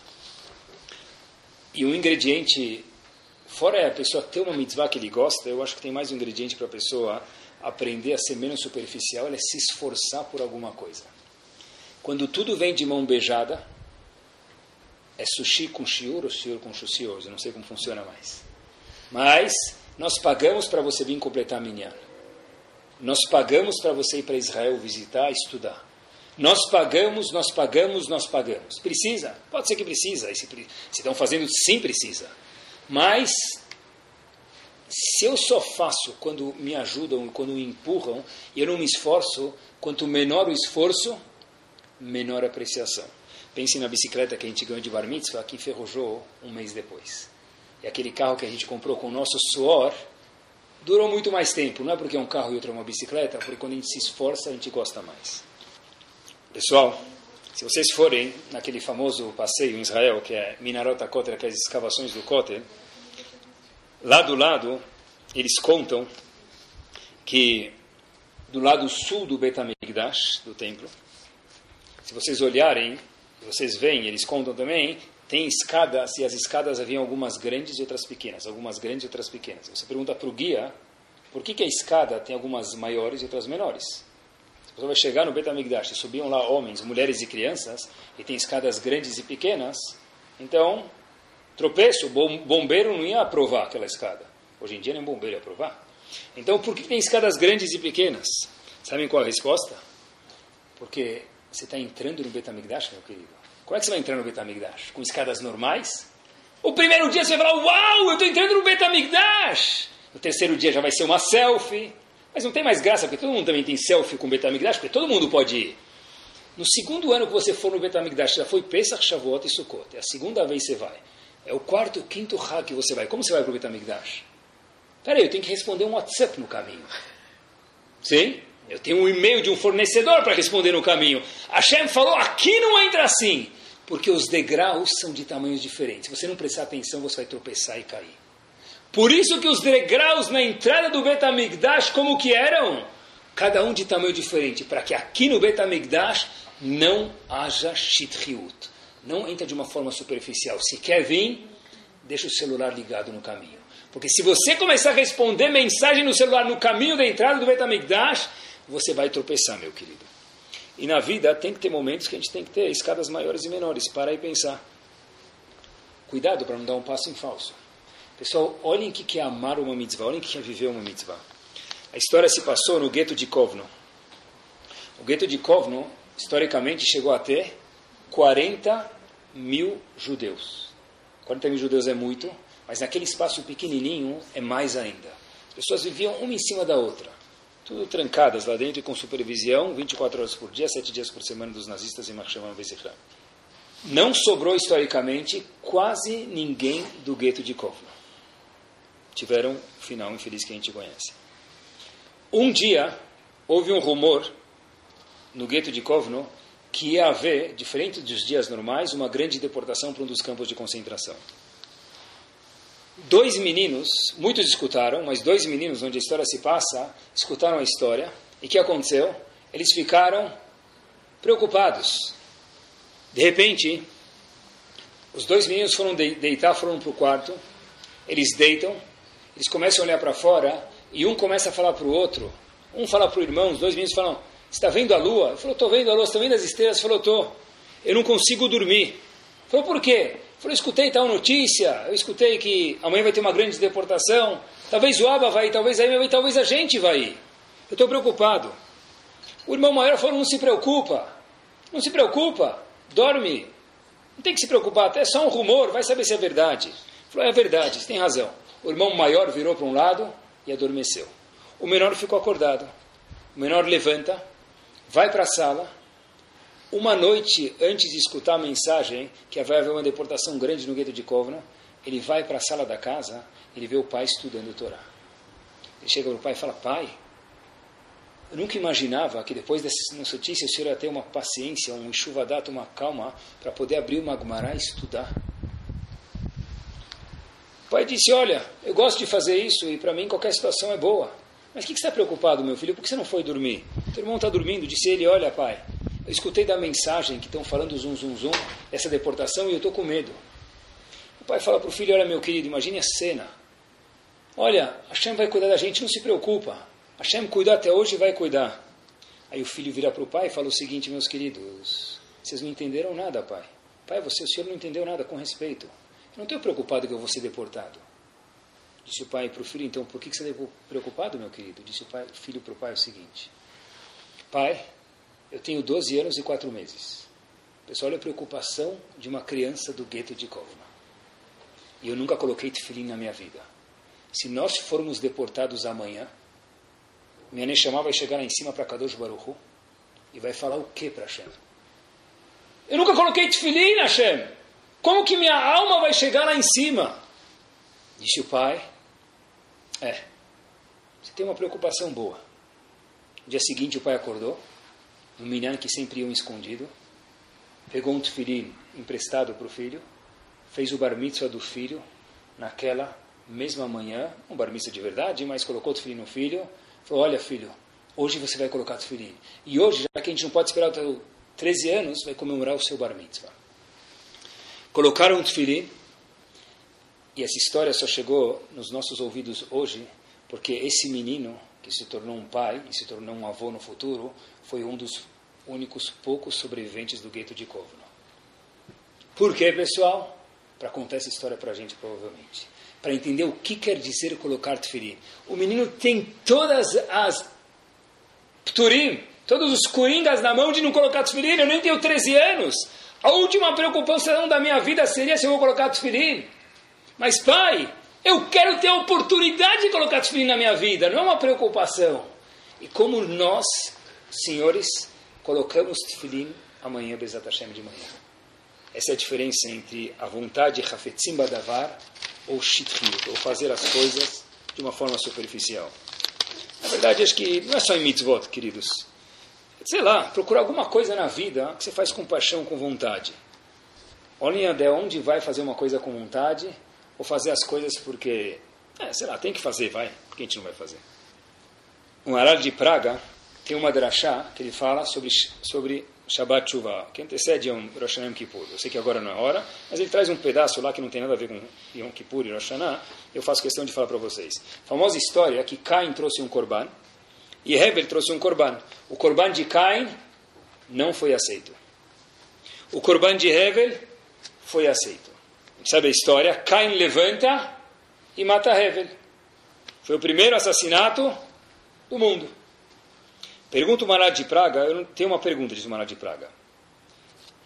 Speaker 2: E um ingrediente, fora a pessoa ter uma mitzvah que ele gosta, eu acho que tem mais um ingrediente para a pessoa aprender a ser menos superficial, é se esforçar por alguma coisa. Quando tudo vem de mão beijada, é sushi com shiur ou shiur com shusior, eu não sei como funciona mais. Mas nós pagamos para você vir completar a minha. Nós pagamos para você ir para Israel visitar, estudar. Nós pagamos, nós pagamos, nós pagamos. Precisa? Pode ser que precisa. Se, se estão fazendo, sim precisa. Mas, se eu só faço quando me ajudam, quando me empurram, e eu não me esforço, quanto menor o esforço, menor apreciação. Pense na bicicleta que a gente ganhou de bar mitzvah, que enferrujou um mês depois. E aquele carro que a gente comprou com o nosso suor, durou muito mais tempo. Não é porque é um carro e outro é uma bicicleta, porque quando a gente se esforça, a gente gosta mais. Pessoal, se vocês forem naquele famoso passeio em Israel, que é Minarota Kotel, aquelas escavações do Kotel, lá do lado, eles contam que do lado sul do Betamigdash, do templo, se vocês olharem, vocês veem, eles contam também, tem escadas, e as escadas haviam algumas grandes e outras pequenas, algumas grandes e outras pequenas. Você pergunta para o guia, por que, que a escada tem algumas maiores e outras menores? Você vai chegar no Betamigdash, subiam lá homens, mulheres e crianças, e tem escadas grandes e pequenas, então, tropeço, bom, bombeiro não ia aprovar aquela escada. Hoje em dia nem bombeiro ia aprovar. Então, por que tem escadas grandes e pequenas? Sabem qual é a resposta? Porque você está entrando no Betamigdash, meu querido. Como é que você vai entrar no Betamigdash? Com escadas normais? O primeiro dia você vai falar, uau, eu estou entrando no Betamigdash. No terceiro dia já vai ser uma selfie. Mas não tem mais graça, porque todo mundo também tem selfie com Betamigdash, porque todo mundo pode ir. No segundo ano que você for no Betamigdash, já foi Pesach, Shavuot e Sukkot. É a segunda vez que você vai. É o quarto, quinto Hag que você vai. Como você vai para o Betamigdash? Peraí, eu tenho que responder um WhatsApp no caminho. Sim? Eu tenho um e-mail de um fornecedor para responder no caminho. Hashem falou, aqui não entra assim. Porque os degraus são de tamanhos diferentes. Se você não prestar atenção, você vai tropeçar e cair. Por isso que os degraus na entrada do Betamigdash, como que eram? Cada um de tamanho diferente, para que aqui no Betamigdash não haja shitriut. Não entra de uma forma superficial. Se quer vir, deixa o celular ligado no caminho. Porque se você começar a responder mensagem no celular no caminho da entrada do Betamigdash, você vai tropeçar, meu querido. E na vida tem que ter momentos que a gente tem que ter escadas maiores e menores. Para e pensar. Cuidado para não dar um passo em falso. Pessoal, olhem o que é amar uma mitzvah, olhem o que é viver uma mitzvah. A história se passou no gueto de Kovno. O gueto de Kovno, historicamente, chegou a ter 40 mil judeus. 40 mil judeus é muito, mas naquele espaço pequenininho é mais ainda. As pessoas viviam uma em cima da outra. Tudo trancadas lá dentro e com supervisão, 24 horas por dia, 7 dias por semana dos nazistas em Marsham Vezechram. Não sobrou historicamente quase ninguém do gueto de Kovno tiveram o final infeliz que a gente conhece. Um dia, houve um rumor no gueto de Kovno que ia haver, diferente dos dias normais, uma grande deportação para um dos campos de concentração. Dois meninos, muitos escutaram, mas dois meninos, onde a história se passa, escutaram a história. E o que aconteceu? Eles ficaram preocupados. De repente, os dois meninos foram deitar, foram para o quarto. Eles deitam, eles começam a olhar para fora e um começa a falar para o outro. Um fala para o irmão, os dois meninos falam: está vendo a lua? Ele falou: Estou vendo a lua. Está vendo as estrelas? Ele falou: Estou. Eu não consigo dormir. Ele falou: Por quê? Falou: Escutei tal notícia. Eu escutei que amanhã vai ter uma grande deportação. Talvez o Abba vai talvez a Amy talvez a gente vai ir. Eu estou preocupado. O irmão maior falou: Não se preocupa. Não se preocupa. Dorme. Não tem que se preocupar. É só um rumor. Vai saber se é verdade. Falou: É verdade. Você tem razão. O irmão maior virou para um lado e adormeceu. O menor ficou acordado. O menor levanta, vai para a sala. Uma noite antes de escutar a mensagem que vai haver uma deportação grande no gueto de Kovna, ele vai para a sala da casa, ele vê o pai estudando o Torá. Ele chega para o pai e fala: Pai, eu nunca imaginava que depois dessa notícia o senhor ia ter uma paciência, um enxuvadato, uma calma para poder abrir uma Gemara e estudar. O pai disse: Olha, eu gosto de fazer isso e para mim qualquer situação é boa. Mas o que, que você está preocupado, meu filho? Por que você não foi dormir? Teu irmão está dormindo. Disse ele: Olha, pai, escutei da mensagem que estão falando zum, zum, zum, essa deportação e eu estou com medo. O pai fala para o filho: Olha, meu querido, imagine a cena. Olha, Hashem vai cuidar da gente, não se preocupa. Hashem cuidou até hoje e vai cuidar. Aí o filho vira para o pai e fala o seguinte: Meus queridos, vocês não entenderam nada, pai. Pai, você, o senhor não entendeu nada, com respeito. Não estou preocupado que eu vou ser deportado. Disse o pai para o filho, então, por que você está preocupado, meu querido? Disse o, pai, filho para o pai o seguinte: Pai, eu tenho 12 anos e 4 meses. Pessoal, olha a preocupação de uma criança do gueto de Kovna. E eu nunca coloquei tefilim na minha vida. Se nós formos deportados amanhã, minha Neshama vai chegar lá em cima para Kadosh Baruchu e vai falar o que para Hashem? Eu nunca coloquei tefilim, Hashem. Como que minha alma vai chegar lá em cima? Disse o pai. É, você tem uma preocupação boa. No dia seguinte o pai acordou, no minyan que sempre iam escondido, pegou um tefilim emprestado para o filho, fez o bar mitzvah do filho naquela mesma manhã, um bar mitzvah de verdade, mas colocou o tefilim no filho, falou, olha filho, hoje você vai colocar o tefilim. E hoje, já que a gente não pode esperar até 13 anos, vai comemorar o seu bar mitzvah. colocaram um tefilim, e essa história só chegou nos nossos ouvidos hoje, porque esse menino, que se tornou um pai e se tornou um avô no futuro, foi um dos únicos poucos sobreviventes do gueto de Kovno. Por quê, pessoal? Para contar essa história para a gente, provavelmente. Para entender o que quer dizer colocar tefilim. O menino tem todas as pturim, todos os coringas na mão de não colocar tefilim. Eu nem tenho 13 anos. A última preocupação da minha vida seria se eu vou colocar tefilim. Mas, pai, eu quero ter a oportunidade de colocar tefilim na minha vida, não é uma preocupação. E como nós, senhores, colocamos tefilim amanhã, Bezat Hashem, de manhã. Essa é a diferença entre a vontade de Hafetzim Badavar ou Shithiut, ou fazer as coisas de uma forma superficial. Na verdade, acho que não é só em mitzvot, queridos. Sei lá, procurar alguma coisa na vida que você faz com paixão, com vontade. Olhem até onde vai fazer uma coisa com vontade ou fazer as coisas porque, é, sei lá, tem que fazer, vai. Por que a gente não vai fazer? Um Aral de Praga tem uma drachá que ele fala sobre, sobre Shabbat Shuvah, que antecede um Rosh Hashanah Kippur. Eu sei que agora não é hora, mas ele traz um pedaço lá que não tem nada a ver com Yom Kippur e Rosh Hashanah. Eu faço questão de falar para vocês. A famosa história que Cain trouxe um korban e Heber trouxe um korban. O korban de Cain não foi aceito. O korban de Heber foi aceito. Sabe a história? Cain levanta e mata Hevel. Foi o primeiro assassinato do mundo. Pergunta o Marad de Praga, eu tenho uma pergunta, diz o Marad de Praga.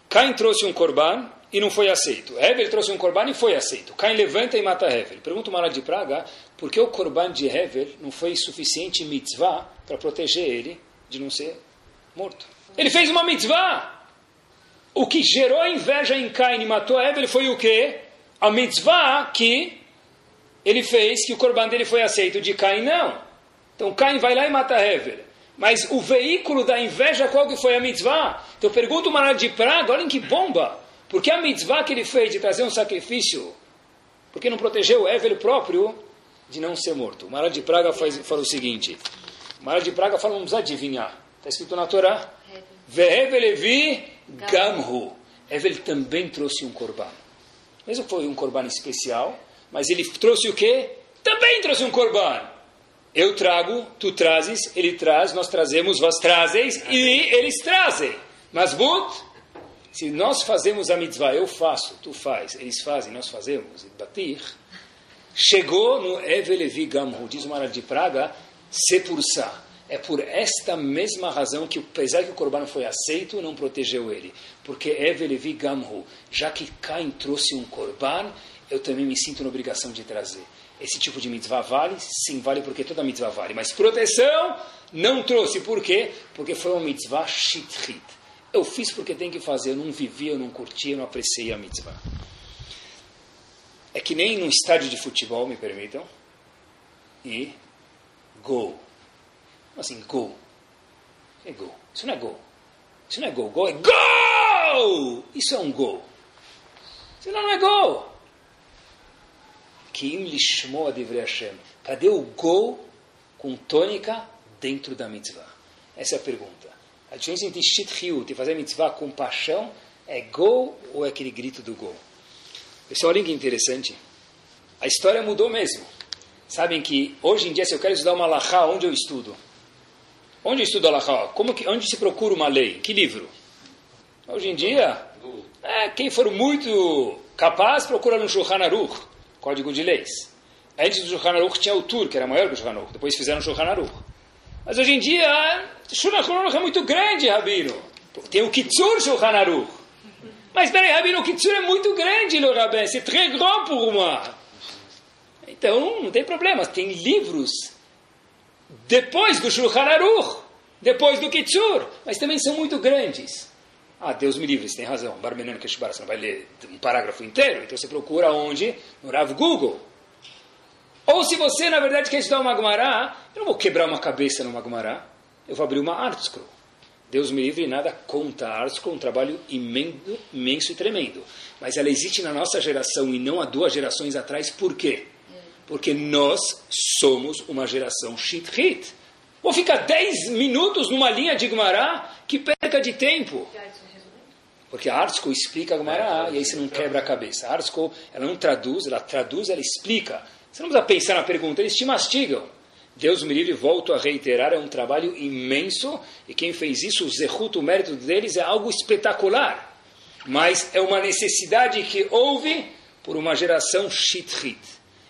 Speaker 2: Cain trouxe um corban e não foi aceito. Hevel trouxe um corban e foi aceito. Cain levanta e mata Hevel. Pergunta o Marad de Praga, por que o corban de Hevel não foi suficiente mitzvah para proteger ele de não ser morto? Ele fez uma mitzvah! O que gerou inveja em Cain e matou Hevel foi o quê? a mitzvah que ele fez, que o corban dele foi aceito, de Caim não. Então Caim vai lá e mata Hever. Mas o veículo da inveja, qual que foi a mitzvah? Então pergunto uma de praga, olhem que bomba. Porque a mitzvah que ele fez de trazer um sacrifício, porque não protegeu Hever próprio de não ser morto? O Marad de Praga faz, fala o seguinte: o Marad de Praga fala, vamos adivinhar. Está escrito na Torá: Vehevel Levi Gamhu. Hevel também trouxe um corban. Mesmo que foi um corban especial, mas ele trouxe o quê? Também trouxe um corban. Eu trago, tu trazes, ele traz, nós trazemos, vós trazes e eles trazem. Mas but, se nós fazemos a mitzvah, eu faço, tu faz, eles fazem, nós fazemos, batir, chegou no Evelevi Gamhu, diz o Maral de Praga, Sepursa. É por esta mesma razão que, apesar que o Corban foi aceito, não protegeu ele. Porque Evelevi Gamhu, já que Cain trouxe um Corban, eu também me sinto na obrigação de trazer. Esse tipo de mitzvah vale? Sim, vale porque toda mitzvah vale. Mas proteção não trouxe. Por quê? Porque foi uma mitzvah shitrit. Eu fiz porque tem que fazer. Eu não vivi, eu não curti, eu não apreciei a mitzvah. É que nem num estádio de futebol, me permitam. E gol assim, gol? É gol. Isso não é gol. Isso não é gol. Gol é gol! Isso é um gol. Senão não é gol. Kim lishmo divrei Hashem. Cadê o gol com tônica dentro da mitzvah? Essa é a pergunta. A diferença entre shit e fazer mitzvah com paixão é gol ou é aquele grito do gol? Pessoal, olha que interessante. A história mudou mesmo. Sabem que hoje em dia, se eu quero estudar uma lahá, onde eu estudo? Onde estuda Allahá? Como que, onde se procura uma lei? Que livro? Hoje em dia, é, quem for muito capaz procura no Shulchan Aruch, Código de Leis. Antes do Shulchan Aruch tinha o Tur, que era maior que o Shulchan Aruch. Depois fizeram o Shulchan Aruch. Mas hoje em dia, o Shulchan Aruch é muito grande, Rabino. Tem o Kitsur Shulchan Aruch. Mas peraí, Rabino, o Kitsur é muito grande, le Rabin. C'est très grand pour moi. Então, não tem problema. Tem livros depois do Shulchan Aruch, depois do Kitzur, mas também são muito grandes. Ah, Deus me livre, você tem razão. Barmenan Keshbar, você não vai ler um parágrafo inteiro, então você procura onde? No Rav Google. Ou se você, na verdade, quer estudar uma Gemara, eu não vou quebrar uma cabeça numa Gemara, eu vou abrir uma Artscroll. Deus me livre, nada contra a Artscroll, um trabalho imenso, imenso e tremendo. Mas ela existe na nossa geração e não há duas gerações atrás, por quê? Porque nós somos uma geração shit-hit. Vou ficar 10 minutos numa linha de Gumará que perca de tempo. Porque a Artsco explica a Gemara e aí você não quebra a cabeça. A Artsco, ela não traduz, ela traduz, ela explica. Você não precisa pensar na pergunta, eles te mastigam. Deus me livre, volto a reiterar, é um trabalho imenso e quem fez isso, o zehut, o mérito deles é algo espetacular. Mas é uma necessidade que houve por uma geração shitrit.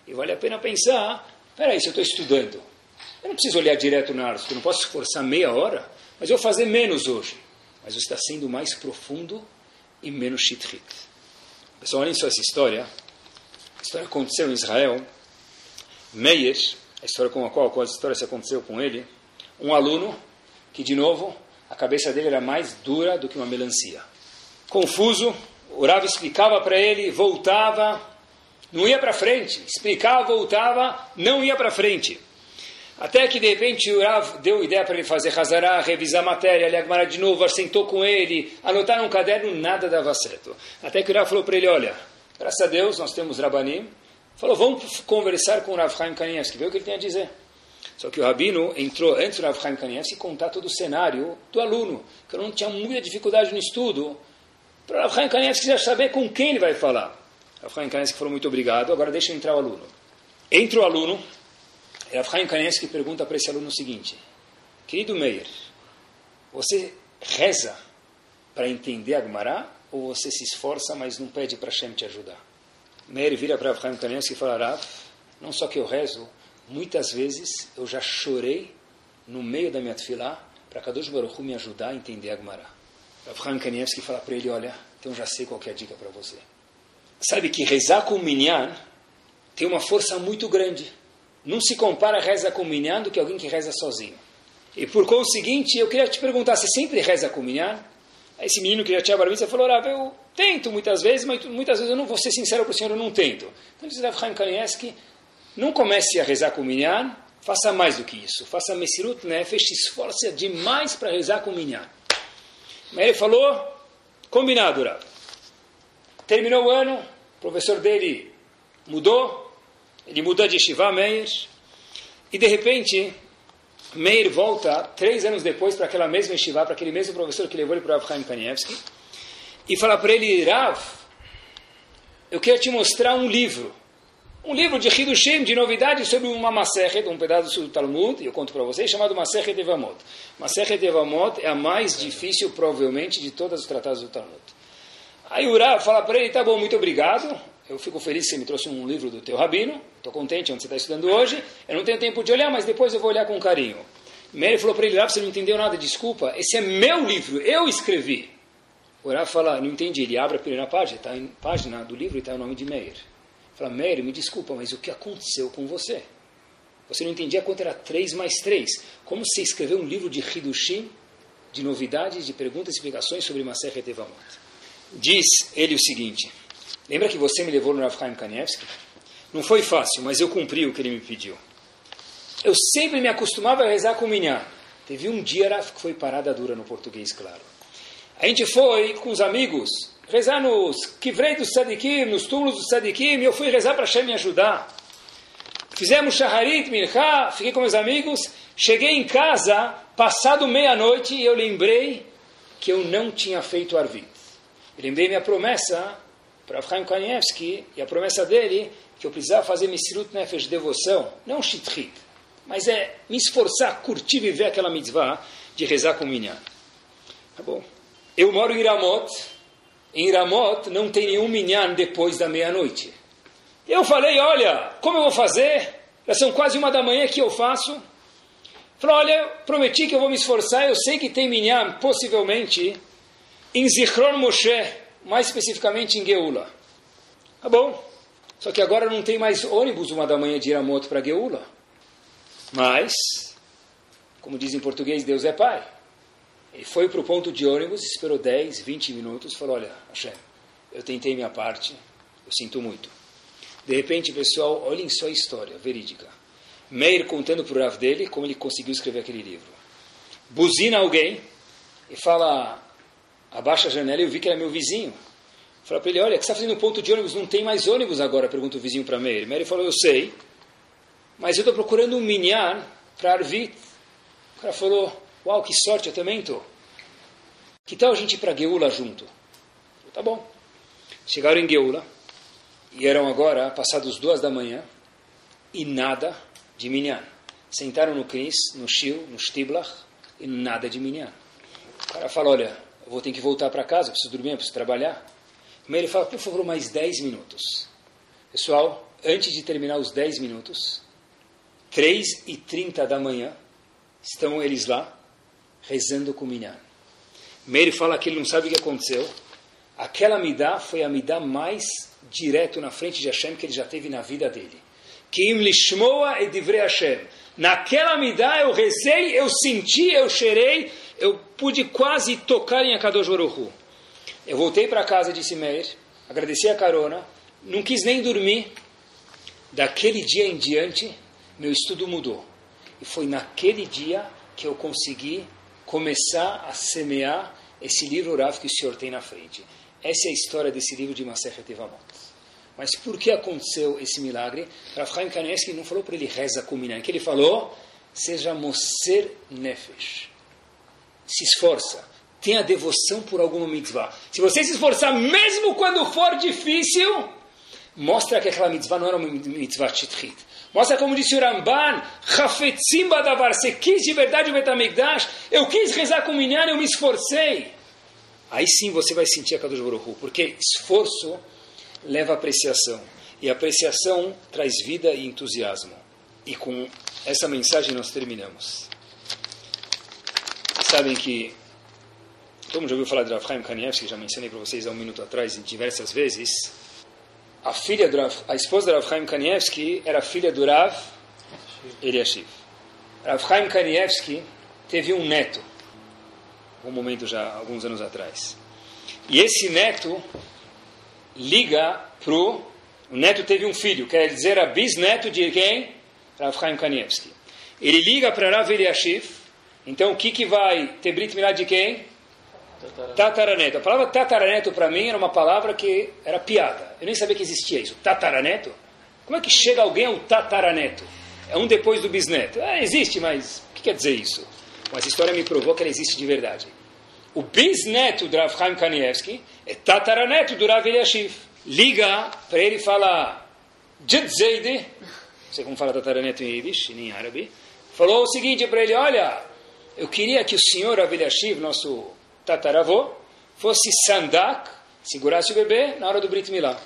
Speaker 2: E vale a pena pensar, peraí, se eu estou estudando, eu não preciso olhar direto na arte, eu não posso esforçar meia hora, mas eu vou fazer menos hoje. Mas você está sendo mais profundo e menos shitrit. Pessoal, olhem só essa história. A história aconteceu em Israel. Meir, a história com a qual, qual a história se aconteceu com ele, um aluno que, de novo, a cabeça dele era mais dura do que uma melancia. Confuso, o Rav explicava para ele, voltava, não ia para frente. Explicava, voltava, não ia para frente. Até que de repente o Rav deu ideia para ele fazer Hazará, revisar a matéria, ele agmará de novo, sentou com ele, anotar num caderno, nada dava certo. Até que o Rav falou para ele: Olha, graças a Deus nós temos Rabanim. Falou: Vamos conversar com o Rav Chaim Kanievski, ver o que ele tem a dizer. Só que o rabino entrou antes do Rav Chaim Kanievski contar todo o cenário do aluno, que eu não tinha muita dificuldade no estudo. Para o Rav Chaim Kanievski já saber com quem ele vai falar. O Rav Chaim Kanievski falou: Muito obrigado, agora deixa entrar o aluno. Entra o aluno. Rav Chaim Kanievski pergunta para esse aluno o seguinte: Querido Meir, você reza para entender a Gemara ou você se esforça, mas não pede para Hashem te ajudar? Meir vira para Rav Chaim Kanievski e fala: Rav, não só que eu rezo, muitas vezes eu já chorei no meio da minha tefilá para Kadosh Baruch Hu me ajudar a entender a Gemara. Rav Chaim Kanievski fala para ele: Olha, então já sei qual é a dica para você. Sabe que rezar com o minyan tem uma força muito grande não se compara reza com minyan do que alguém que reza sozinho. E por conseguinte, eu queria te perguntar, você sempre reza com minyan? Esse menino que já tinha barbiça falou, ah, eu tento muitas vezes, mas muitas vezes eu não vou ser sincero para o senhor, eu não tento. Então diz Rav Chaim Kanievski, não comece a rezar com minyan, faça mais do que isso. Faça Mesirut Nefesh, esforce demais para rezar com minyan. Mas ele falou, combinado, Rav. Terminou o ano, o professor dele mudou, ele muda de Shiva Meir, e de repente, Meir volta três anos depois para aquela mesma Shiva, para aquele mesmo professor que levou ele para o Chaim Kanievski, e fala para ele, Rav, eu quero te mostrar um livro, um livro de Hidushim, de novidades sobre uma Masechet, um pedaço do Talmud, e eu conto para vocês, chamado Masechet Evamot. Masechet Evamot é a mais difícil, provavelmente, de todos os tratados do Talmud. Aí o Rav fala para ele, tá bom, muito obrigado, eu fico feliz que você me trouxe um livro do teu rabino, estou contente onde você está estudando hoje, eu não tenho tempo de olhar, mas depois eu vou olhar com carinho. Mary falou para ele, Rav, você não entendeu nada, desculpa, esse é meu livro, eu escrevi. O Rav fala, não entendi, ele abre a primeira página, está em página do livro e está o nome de Meir. Fala, Meir, me desculpa, mas o que aconteceu com você? Você não entendia quanto era 3 mais 3. Como você escreveu um livro de Hidushim, de novidades, de perguntas e explicações sobre Maser Tevamot? Diz ele o seguinte, Lembra que você me levou no Rav Chaim Kanievski? Não foi fácil, mas eu cumpri o que ele me pediu. Eu sempre me acostumava a rezar com o Minyan. Teve um dia que foi parada dura no português, claro. A gente foi com os amigos rezar nos kivrei dos tzadikim, nos túmulos dos tzadikim, e eu fui rezar para Hashem me ajudar. Fizemos shaharit, mincha, fiquei com meus amigos, cheguei em casa, passado meia-noite, e eu lembrei que eu não tinha feito arvit. lembrei minha promessa para Avchaim Kanievski, e a promessa dele, que eu precisava fazer Misirut Nefesh, devoção, não Shitrit, mas é me esforçar, curtir, viver aquela mitzvah de rezar com minha. Tá bom? Eu moro em Ramot, em Ramot não tem nenhum minyan depois da meia-noite. Eu falei, olha, como eu vou fazer? Já são quase uma da manhã que eu faço. Falei, olha, prometi que eu vou me esforçar, eu sei que tem minyan, possivelmente, em Zichron Moshe, mais especificamente em Geula. Tá bom. Só que agora não tem mais ônibus uma da manhã de ir a moto para Geula. Mas, como diz em português, Deus é Pai. Ele foi para o ponto de ônibus, esperou 10, 20 minutos, falou, olha, Hashem, eu tentei minha parte, eu sinto muito. De repente, pessoal, olhem só a história, verídica. Meir contando para o dele como ele conseguiu escrever aquele livro. Buzina alguém e fala, abaixa a janela e eu vi que era meu vizinho. Falei para ele, olha, que você está fazendo no ponto de ônibus? Não tem mais ônibus agora, pergunta o vizinho para Meir. Meir falou, eu sei, mas eu estou procurando um minyan para Arvit. O cara falou, uau, que sorte, eu também estou. Que tal a gente ir para Geula junto? Tá bom. Chegaram em Geula e eram agora passados duas da manhã e nada de Minyan. Sentaram no Knis, no Shil, no Stiblach e nada de Minyan. O cara fala, olha, eu vou ter que voltar para casa, preciso dormir, preciso trabalhar. Mas ele fala, por favor, mais 10 minutos. Pessoal, antes de terminar os 10 minutos, 3 e 30 da manhã, estão eles lá, rezando com Minyan. Meir fala que ele não sabe o que aconteceu. Aquela midá foi a midá mais direto na frente de Hashem que ele já teve na vida dele. Que im lishmoa edivrei Hashem. Naquela midá eu rezei, eu senti, eu cheirei, eu pude quase tocar em Akadosh Baruch Eu voltei para casa, disse Meir, agradeci a carona, não quis nem dormir. Daquele dia em diante, meu estudo mudou. E foi naquele dia que eu consegui começar a semear esse livro Rav que o senhor tem na frente. Essa é a história desse livro de Masechet Evamot. Mas por que aconteceu esse milagre? Rav Chaim não falou para ele reza com Minan, que ele falou, seja Moser Nefesh. Se esforça, tenha devoção por alguma mitzvah. Se você se esforçar, mesmo quando for difícil, mostra que aquela mitzvah não era uma mitzvah titrit. Mostra como disse o Ramban, Chafetzim Badavar, você quis de verdade o Betamigdash, eu quis rezar com o Minyan, eu me esforcei. Aí sim você vai sentir a Kadosh Baruch porque esforço leva apreciação. E apreciação traz vida e entusiasmo. E com essa mensagem nós terminamos. Sabem que todo mundo já ouviu falar de Rav Chaim Kanievski, já mencionei para vocês há um minuto atrás, diversas vezes a filha do Rav, a esposa do Rav Chaim Kanievski era filha do Rav Eliashiv. Rav Chaim Kanievski teve um neto, um momento já, alguns anos atrás. E esse neto liga pro o neto teve um filho, quer dizer, a bisneto de quem? Rav Chaim Kanievski. Ele liga para Rav Eliashiv, então o que, que vai ter Brit Milá de quem? Tataraneto. A palavra tataraneto para mim era uma palavra que era piada. Eu nem sabia que existia isso. Tataraneto? Como é que chega alguém ao tataraneto? É um depois do bisneto. Ah, existe, mas o que quer dizer isso? Mas a história me provou que ela existe de verdade. O bisneto do Rav Chaim Kanievski é tataraneto do Rav Eliashiv. Liga para ele e fala Jedzeide, não sei como fala tataraneto em Yiddish, em árabe, falou o seguinte para ele, olha, eu queria que o senhor Rav Eliashiv, nosso tataravô, fosse sandak, segurasse o bebê na hora do Brit Milá.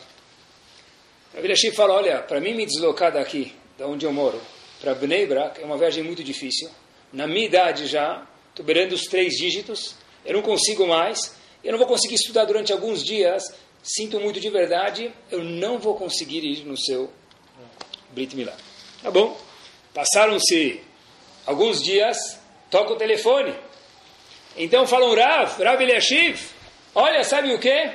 Speaker 2: Rav Eliashiv fala, olha, para mim me deslocar daqui, da onde eu moro, para Bnei Brak, é uma viagem muito difícil. Na minha idade já, estou beirando os três dígitos, eu não consigo mais, eu não vou conseguir estudar durante alguns dias, sinto muito de verdade, eu não vou conseguir ir no seu Brit Milá. Tá bom. Passaram-se alguns dias, toca o telefone. Então falam, Rav, Rav Eliashiv, olha, sabe o que?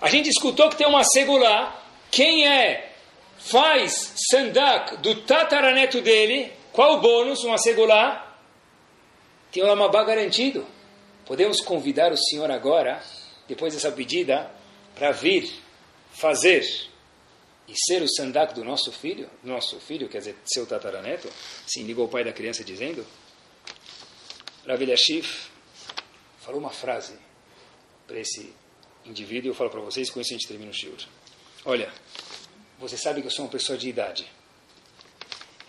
Speaker 2: A gente escutou que tem uma segula, quem é, faz sandak do tataraneto dele, qual o bônus, uma segula? Tem um lamabá garantido. Podemos convidar o senhor agora, depois dessa pedida, para vir fazer e ser o sandak do nosso filho, nosso filho, quer dizer, seu tataraneto? Sim, ligou o pai da criança dizendo. Rav Eliashiv falou uma frase para esse indivíduo, eu falo para vocês, com isso a gente termina o shiur. Olha, você sabe que eu sou uma pessoa de idade.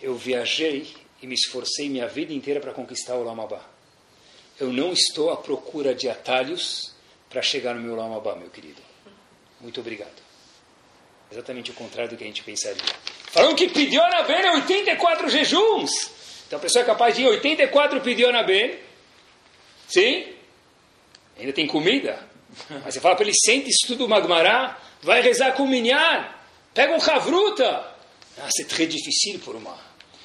Speaker 2: Eu viajei e me esforcei minha vida inteira para conquistar o Lamabá. Eu não estou à procura de atalhos para chegar no meu Lamabá, meu querido. Muito obrigado. Exatamente o contrário do que a gente pensaria. Falam que pediu na Ben é 84 jejuns. Então a pessoa é capaz de ir 84 pediu na Ben. Sim? Ainda tem comida. Mas você fala para ele, sente, estuda o Magmará, vai rezar com o Minyan, pega um Havruta. Ah, c'est très difficile por uma.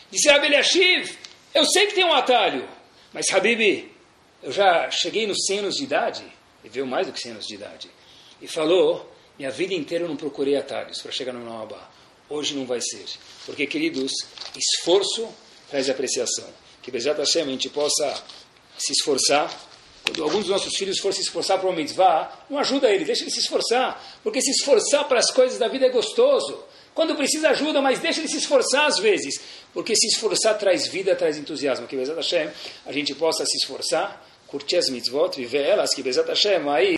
Speaker 2: Disse Eliashiv, eu sei que tem um atalho, mas Habibi, eu já cheguei nos 100 anos de idade, e veio mais do que 100 anos de idade, e falou, minha vida inteira eu não procurei atalhos para chegar no Namabá. Hoje não vai ser. Porque, queridos, esforço traz apreciação. Que Bezat Hashem a gente possa se esforçar, quando alguns dos nossos filhos for se esforçar para uma mitzvah, não ajuda ele, deixa ele se esforçar, porque se esforçar para as coisas da vida é gostoso. Quando precisa ajuda, mas deixa ele se esforçar às vezes, porque se esforçar traz vida, traz entusiasmo. Que Bezat Hashem a gente possa se esforçar, curtir as mitzvot, viver elas, que Bezat Hashem, aí,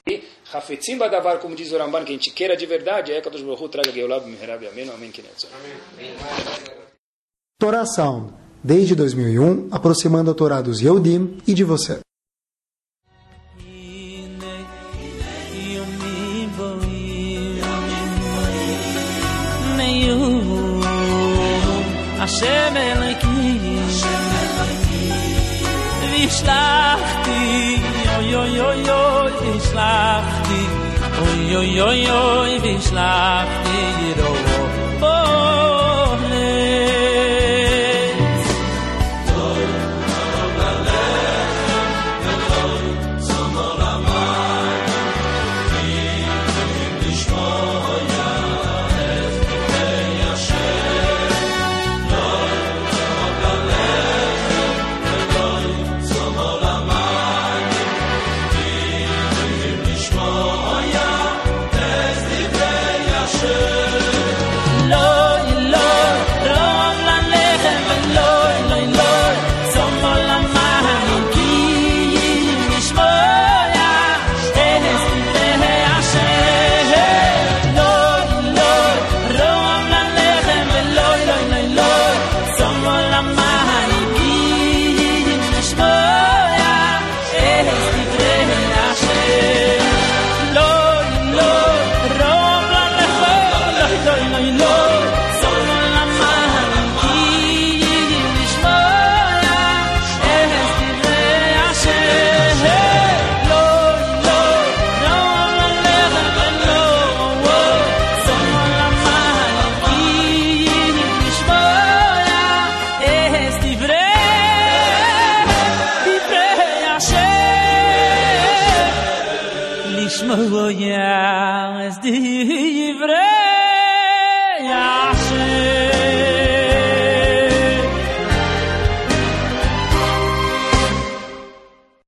Speaker 2: Hafetzim Badavar, como diz o Ramban, que a gente queira de verdade, é que a traga Geolab, Miherab, Amém, Amém,
Speaker 1: Amém. Toração desde 2001, aproximando doutorados Yodim e de você.
Speaker 4: Oi, oi, oi, oi, oi, oi, oi,